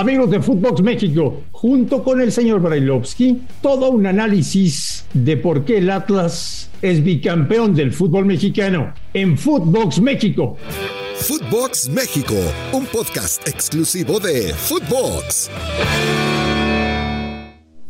Amigos de Footbox México, junto con el señor Brailovsky, todo un análisis de por qué el Atlas es bicampeón del fútbol mexicano en Footbox México. Footbox México, un podcast exclusivo de Footbox.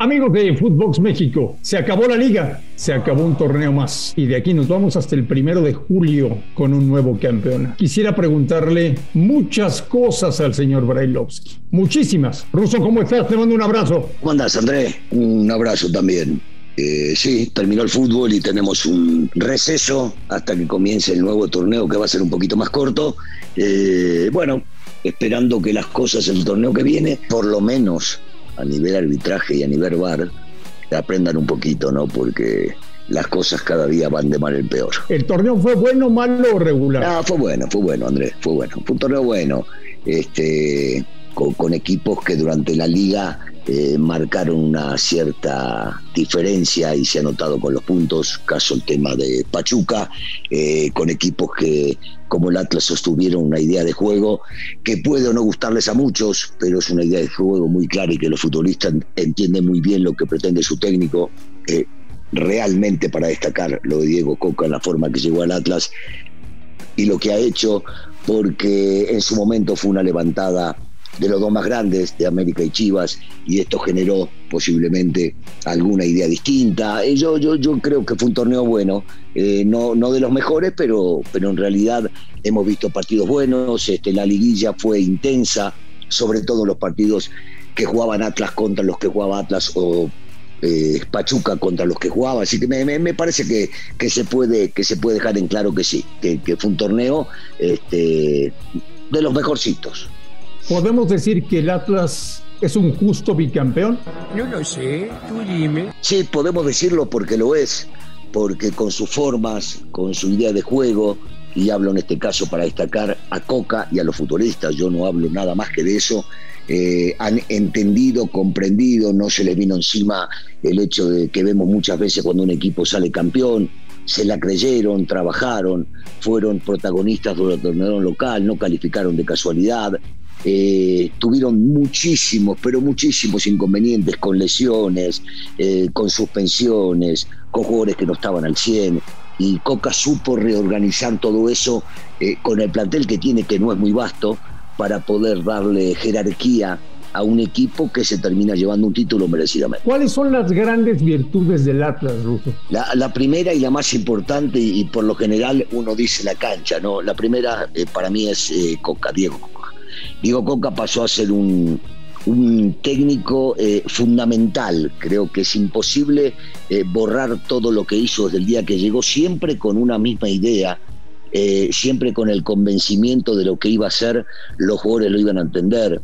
Amigos de Footbox México, se acabó la liga, se acabó un torneo más y de aquí nos vamos hasta el primero de julio con un nuevo campeón. Quisiera preguntarle muchas cosas al señor Brailovsky, muchísimas. Ruso, ¿cómo estás? Te mando un abrazo. ¿Cómo andas, André? Un abrazo también. Eh, sí, terminó el fútbol y tenemos un receso hasta que comience el nuevo torneo que va a ser un poquito más corto. Eh, bueno, esperando que las cosas el torneo que viene, por lo menos a nivel arbitraje y a nivel VAR aprendan un poquito, ¿no? Porque las cosas cada día van de mal en peor. ¿El torneo fue bueno, malo o regular? Ah, fue bueno, fue bueno, Andrés, fue bueno. Fue un torneo bueno, este, con equipos que durante la liga eh, marcaron una cierta diferencia y se ha notado con los puntos, caso el tema de Pachuca, eh, con equipos que como el Atlas sostuvieron una idea de juego que puede o no gustarles a muchos, pero es una idea de juego muy clara y que los futbolistas entienden muy bien lo que pretende su técnico. Realmente para destacar lo de Diego Coca en la forma que llegó al Atlas y lo que ha hecho, porque en su momento fue una levantada de los dos más grandes, de América y Chivas, y esto generó posiblemente alguna idea distinta. Eh, yo, yo, yo creo que fue un torneo bueno, eh, no, no de los mejores, pero, pero en realidad hemos visto partidos buenos, este, la liguilla fue intensa, sobre todo los partidos que jugaban Atlas contra los que jugaba Atlas o eh, Pachuca contra los que jugaba, así que me, me, parece que, que, se puede, que se puede dejar en claro que sí, que, que fue un torneo este, de los mejorcitos. ¿Podemos decir que el Atlas es un justo bicampeón? No lo sé, tú dime. Sí, podemos decirlo porque lo es, porque con sus formas, con su idea de juego, y hablo en este caso para destacar a Coca y a los futbolistas, yo no hablo nada más que de eso, eh, han entendido, comprendido, no se les vino encima el hecho de que vemos muchas veces cuando un equipo sale campeón, se la creyeron, trabajaron, fueron protagonistas durante el torneo local, no calificaron de casualidad, eh, tuvieron muchísimos, pero muchísimos inconvenientes con lesiones, eh, con suspensiones, con jugadores que no estaban al 100. Y Coca supo reorganizar todo eso eh, con el plantel que tiene, que no es muy vasto, para poder darle jerarquía a un equipo que se termina llevando un título merecidamente. ¿Cuáles son las grandes virtudes del Atlas, Ruso? La, primera y la más importante, y, por lo general uno dice la cancha, ¿no? La primera para mí es Coca, Diego Coca. Diego Coca pasó a ser un, técnico eh, fundamental. Creo que es imposible eh, borrar todo lo que hizo desde el día que llegó, siempre con una misma idea, eh, siempre con el convencimiento de lo que iba a ser, los jugadores lo iban a entender.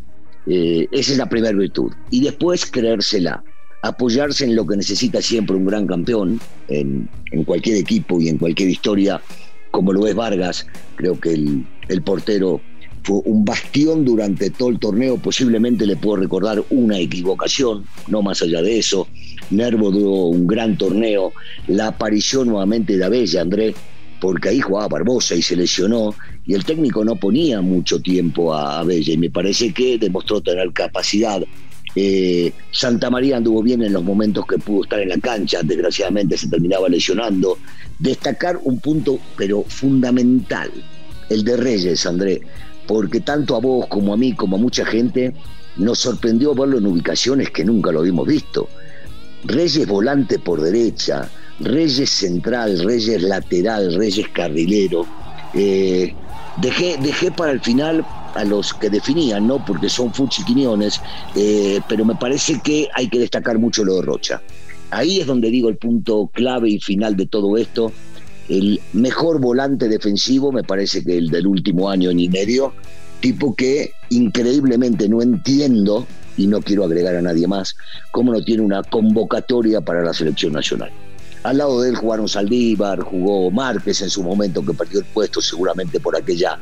esa es la primera virtud. Y después creérsela, apoyarse en lo que necesita siempre un gran campeón, en, cualquier equipo y en cualquier historia, como lo es Vargas. Creo que el, el portero fue un bastión durante todo el torneo, posiblemente le puedo recordar una equivocación, no más allá de eso. Nervo duró un gran torneo, la aparición nuevamente de Abella, André, porque ahí jugaba Barbosa y se lesionó, y el técnico no ponía mucho tiempo a Abella, y me parece que demostró tener capacidad. Eh, Santa María anduvo bien en los momentos que pudo estar en la cancha, desgraciadamente se terminaba lesionando. Destacar un punto, pero fundamental, el de Reyes, André porque tanto a vos como a mí, como a mucha gente, nos sorprendió verlo en ubicaciones que nunca lo habíamos visto. Reyes volante por derecha, Reyes central, Reyes lateral, Reyes carrilero. Eh, dejé, dejé para el final a los que definían, ¿no? Porque son Fuchi Quiñones, eh, pero me parece que hay que destacar mucho lo de Rocha. Ahí es donde digo el punto clave y final de todo esto, el mejor volante defensivo, me parece que el del último año y medio, tipo que increíblemente no entiendo, y no quiero agregar a nadie más, cómo no tiene una convocatoria para la selección nacional. Al lado de él jugaron Saldívar, jugó Márquez en su momento que perdió el puesto seguramente por aquella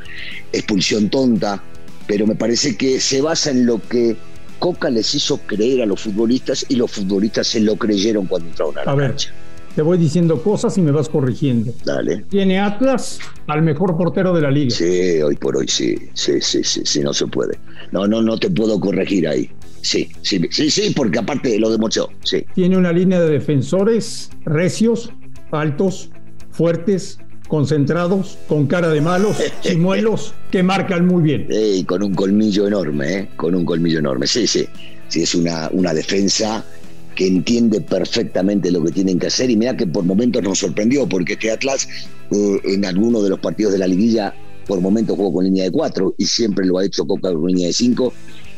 expulsión tonta, pero me parece que se basa en lo que Coca les hizo creer a los futbolistas y los futbolistas se lo creyeron cuando entraron a la cancha. Te voy diciendo cosas y me vas corrigiendo. Dale. Tiene Atlas al mejor portero de la liga. Sí, hoy por hoy sí. Sí, sí, sí, sí, no se puede. No, no, no te puedo corregir ahí. Sí, sí, sí, sí, porque aparte lo demostró, sí. Tiene una línea de defensores recios, altos, fuertes, concentrados, con cara de malos, chimuelos, que marcan muy bien. Y con un colmillo enorme, ¿eh? Con un colmillo enorme. Sí, sí. Sí, es una, una defensa que entiende perfectamente lo que tienen que hacer y mira que por momentos nos sorprendió porque este Atlas eh, en alguno de los partidos de la liguilla por momentos jugó con línea de cuatro y siempre lo ha hecho Coca con línea de cinco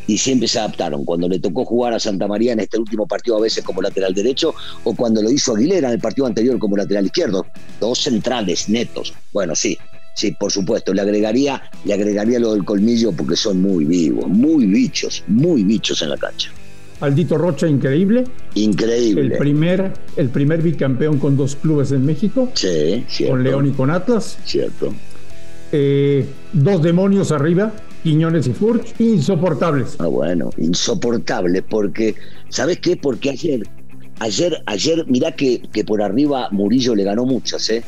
y siempre se adaptaron. Cuando le tocó jugar a Santa María en este último partido a veces como lateral derecho o cuando lo hizo Aguilera en el partido anterior como lateral izquierdo. Dos centrales netos. Bueno, sí, sí, por supuesto. Le agregaría, le agregaría lo del colmillo porque son muy vivos, muy bichos, muy bichos en la cancha. Aldito Rocha, increíble. Increíble. El primer, el primer bicampeón con dos clubes en México. Sí, cierto. Con León y con Atlas. Cierto. Eh, dos demonios arriba, Quiñones y Furch, insoportables. Ah, bueno, insoportables porque, ¿sabes qué? Porque ayer, ayer, ayer, mirá que, que por arriba Murillo le ganó muchas, ¿eh?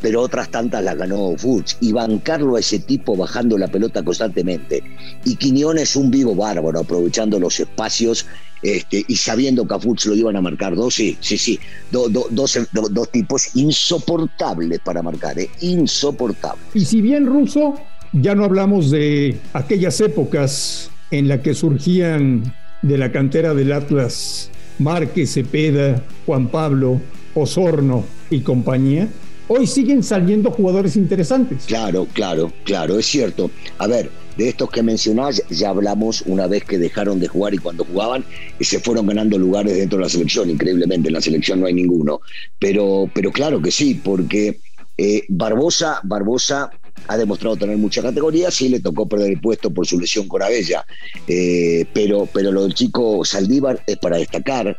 Pero otras tantas las ganó Furch. Y bancarlo a ese tipo bajando la pelota constantemente. Y Quiñones un vivo bárbaro, aprovechando los espacios este, y sabiendo que a Furch lo iban a marcar dos, sí, sí, sí, dos, dos, tipos insoportables para marcar, ¿eh? insoportables. Y si bien Russo, ya no hablamos de aquellas épocas en las que surgían de la cantera del Atlas Márquez, Cepeda, Juan Pablo, Osorno y compañía, hoy siguen saliendo jugadores interesantes. Claro, claro, claro, es cierto. A ver, de estos que mencionás ya hablamos una vez que dejaron de jugar y cuando jugaban y se fueron ganando lugares dentro de la selección, increíblemente, en la selección no hay ninguno. Pero, pero claro que sí, porque eh, Barbosa, Barbosa ha demostrado tener mucha categoría, sí le tocó perder el puesto por su lesión con Abella, eh, pero, pero lo del chico Saldívar es para destacar,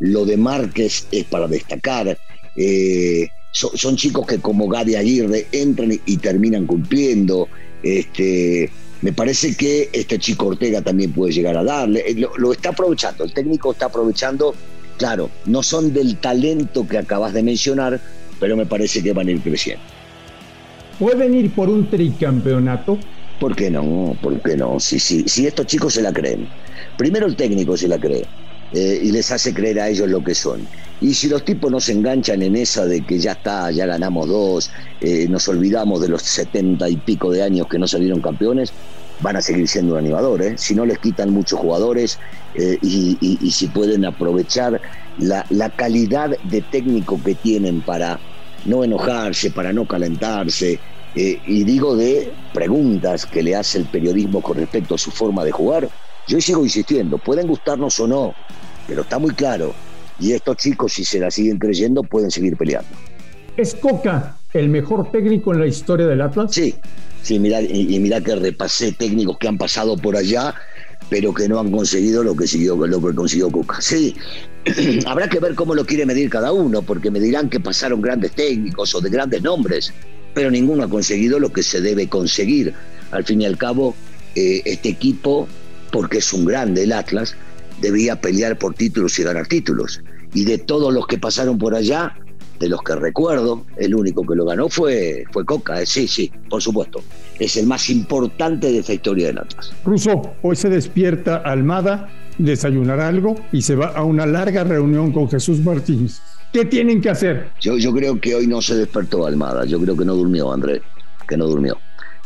lo de Márquez es para destacar. Eh, son, chicos que como Gadi Aguirre entran y, terminan cumpliendo. Este, me parece que este chico Ortega también puede llegar a darle. Eh, lo, está aprovechando, el técnico está aprovechando. Claro, no son del talento que acabas de mencionar, pero me parece que van a ir creciendo. ¿Pueden ir por un tricampeonato? ¿Por qué no? ¿Por qué no? Si, si, si estos chicos se la creen. Primero el técnico se la cree eh, y les hace creer a ellos lo que son. Y si los tipos no se enganchan en esa de que ya está, ya ganamos dos, eh, nos olvidamos de los setenta y pico de años que no salieron campeones, van a seguir siendo un animador. ¿eh? Si no les quitan muchos jugadores eh, y, si pueden aprovechar la, la, calidad de técnico que tienen para no enojarse, para no calentarse. y digo de preguntas que le hace el periodismo con respecto a su forma de jugar. Yo sigo insistiendo, pueden gustarnos o no, pero está muy claro y estos chicos, si se la siguen creyendo, pueden seguir peleando. ¿Es Coca el mejor técnico en la historia del Atlas? Sí, sí, mira, y, mira que repasé técnicos que han pasado por allá, pero que no han conseguido lo que, siguió, lo que consiguió Coca. Sí, habrá que ver cómo lo quiere medir cada uno, porque me dirán que pasaron grandes técnicos o de grandes nombres, pero ninguno ha conseguido lo que se debe conseguir. Al fin y al cabo, eh, este equipo, porque es un grande el Atlas, debía pelear por títulos y ganar títulos. Y de todos los que pasaron por allá, de los que recuerdo, el único que lo ganó fue, fue Coca. Eh, sí, sí, por supuesto. Es el más importante de esta historia del Atlas. Ruso, hoy se despierta Almada, desayunará algo y se va a una larga reunión con Jesús Martínez. ¿Qué tienen que hacer? Yo, yo creo que hoy no se despertó Almada. Yo creo que no durmió, André. Que no durmió.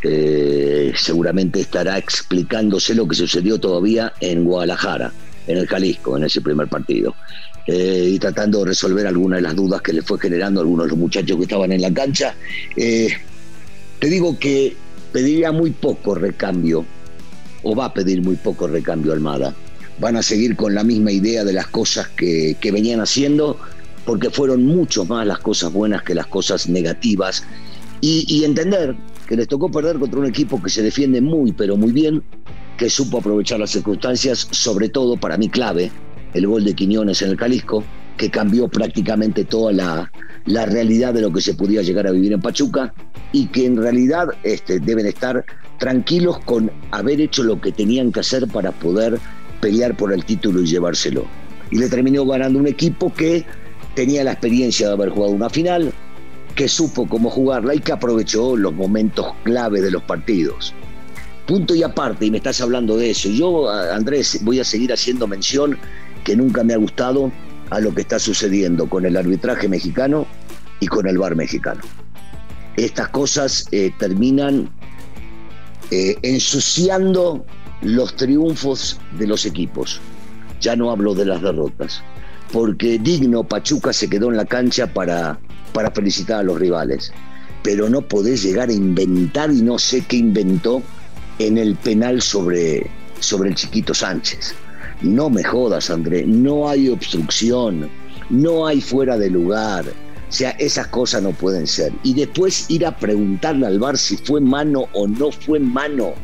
Eh, seguramente estará explicándose lo que sucedió todavía en Guadalajara en el Jalisco, en ese primer partido. Eh, y tratando de resolver algunas de las dudas que le fue generando a algunos de los muchachos que estaban en la cancha. Eh, te digo que pediría muy poco recambio, o va a pedir muy poco recambio Almada. Van a seguir con la misma idea de las cosas que, venían haciendo, porque fueron mucho más las cosas buenas que las cosas negativas. Y entender que les tocó perder contra un equipo que se defiende muy, pero muy bien, que supo aprovechar las circunstancias, sobre todo para mí clave, el gol de Quiñones en el Calisco, que cambió prácticamente toda la, la realidad de lo que se podía llegar a vivir en Pachuca y que en realidad este, deben estar tranquilos con haber hecho lo que tenían que hacer para poder pelear por el título y llevárselo. Y le terminó ganando un equipo que tenía la experiencia de haber jugado una final, que supo cómo jugarla y que aprovechó los momentos clave de los partidos. Punto y aparte, y me estás hablando de eso. Yo, Andrés, voy a seguir haciendo mención que nunca me ha gustado a lo que está sucediendo con el arbitraje mexicano y con el bar mexicano. Estas cosas eh, terminan eh, ensuciando los triunfos de los equipos. Ya no hablo de las derrotas, porque digno Pachuca se quedó en la cancha para, para felicitar a los rivales, pero no podés llegar a inventar y no sé qué inventó en el penal sobre, sobre el chiquito Sánchez. No me jodas, André, no hay obstrucción, no hay fuera de lugar. O sea, esas cosas no pueden ser. Y después ir a preguntarle al bar si fue mano o no fue mano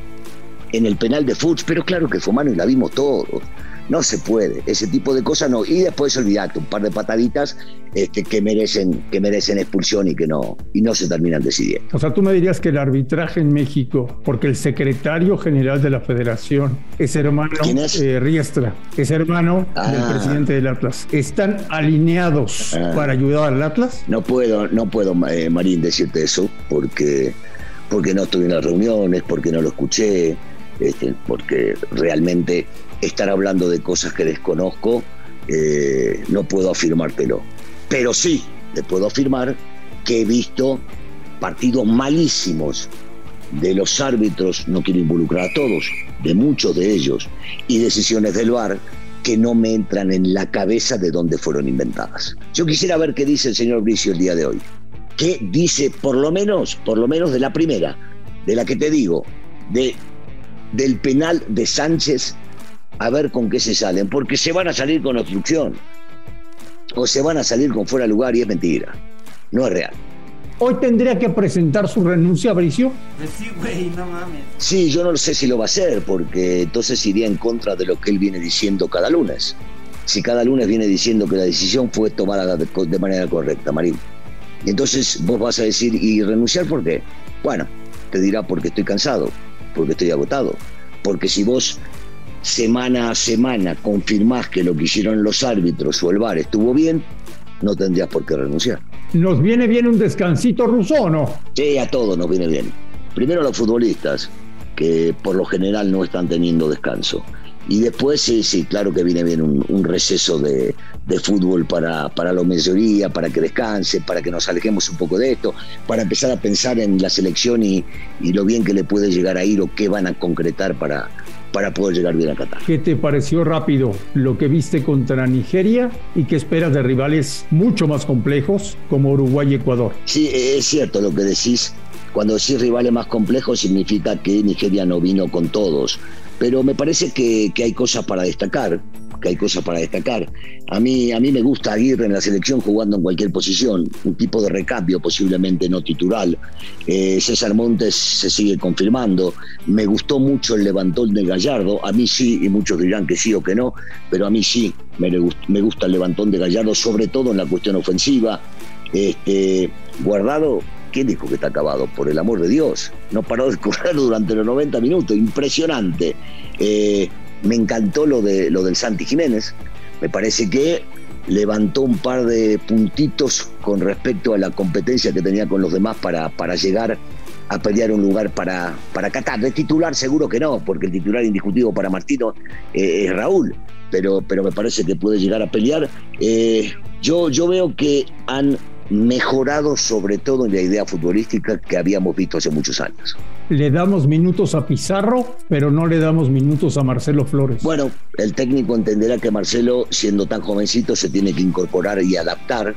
en el penal de Fuchs, pero claro que fue mano y la vimos todos. No se puede, ese tipo de cosas no. Y después olvidate, un par de pataditas este, que, merecen, que merecen expulsión y que no, y no se terminan decidiendo. O sea, tú me dirías que el arbitraje en México, porque el secretario general de la federación es hermano eh, Riestra, es hermano del ah. presidente del Atlas. ¿Están alineados ah. para ayudar al Atlas? No puedo, no puedo, eh, Marín, decirte eso, porque, porque no estuve en las reuniones, porque no lo escuché, este, porque realmente estar hablando de cosas que desconozco, eh, no puedo afirmártelo. Pero sí, te puedo afirmar que he visto partidos malísimos de los árbitros, no quiero involucrar a todos, de muchos de ellos, y decisiones del VAR que no me entran en la cabeza de dónde fueron inventadas. Yo quisiera ver qué dice el señor Bricio el día de hoy. ¿Qué dice, por lo menos, por lo menos de la primera, de la que te digo, de, del penal de Sánchez a ver con qué se salen, porque se van a salir con obstrucción o se van a salir con fuera de lugar y es mentira, no es real. ¿Hoy tendría que presentar su renuncia, Bricio? Sí, güey, no mames. Sí, yo no sé si lo va a hacer, porque entonces iría en contra de lo que él viene diciendo cada lunes. Si cada lunes viene diciendo que la decisión fue tomada de manera correcta, Marín. Y entonces vos vas a decir, ¿y renunciar por qué? Bueno, te dirá porque estoy cansado, porque estoy agotado. Porque si vos semana a semana confirmás que lo que hicieron los árbitros o el VAR estuvo bien, no tendrías por qué renunciar. ¿Nos viene bien un descansito ruso no? Sí, a todos nos viene bien. Primero a los futbolistas, que por lo general no están teniendo descanso. Y después, sí, sí, claro que viene bien un, receso de, fútbol para, para la mayoría, para que descanse, para que nos alejemos un poco de esto, para empezar a pensar en la selección y, y lo bien que le puede llegar a ir o qué van a concretar para, para poder llegar bien a Qatar. ¿Qué te pareció rápido lo que viste contra Nigeria y qué esperas de rivales mucho más complejos como Uruguay y Ecuador? Sí, es cierto lo que decís. Cuando decís rivales más complejos significa que Nigeria no vino con todos. Pero me parece que, que hay cosas para destacar que hay cosas para destacar. A mí, a mí me gusta Aguirre en la selección jugando en cualquier posición, un tipo de recambio posiblemente no titular. Eh, César Montes se sigue confirmando. Me gustó mucho el levantón de Gallardo, a mí sí, y muchos dirán que sí o que no, pero a mí sí me, me gusta el levantón de Gallardo, sobre todo en la cuestión ofensiva. Este, guardado ¿Quién dijo que está acabado? Por el amor de Dios. No paró de correr durante los 90 minutos. Impresionante. Eh, me encantó lo, de, lo del Santi Jiménez. Me parece que levantó un par de puntitos con respecto a la competencia que tenía con los demás para, para llegar a pelear un lugar para, para Qatar. De titular seguro que no, porque el titular indiscutido para Martino eh, es Raúl, pero, pero me parece que puede llegar a pelear. Eh, yo, yo veo que han mejorado sobre todo en la idea futbolística que habíamos visto hace muchos años. Le damos minutos a Pizarro, pero no le damos minutos a Marcelo Flores. Bueno, el técnico entenderá que Marcelo, siendo tan jovencito, se tiene que incorporar y adaptar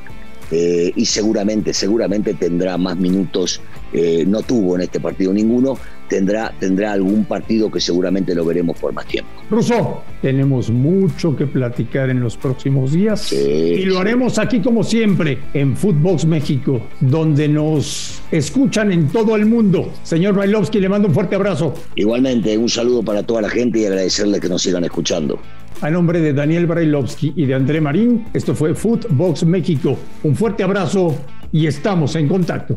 eh, y seguramente, seguramente tendrá más minutos, eh, no tuvo en este partido ninguno, tendrá, tendrá algún partido que seguramente lo veremos por más tiempo. Russo, tenemos mucho que platicar en los próximos días y lo haremos aquí como siempre en Footbox México, donde nos escuchan en todo el mundo. Señor Bailovsky, le mando un fuerte abrazo. Igualmente, un saludo para toda la gente y agradecerle que nos sigan escuchando. A nombre de Daniel Brailovsky y de André Marín, esto fue Footbox México. Un fuerte abrazo y estamos en contacto.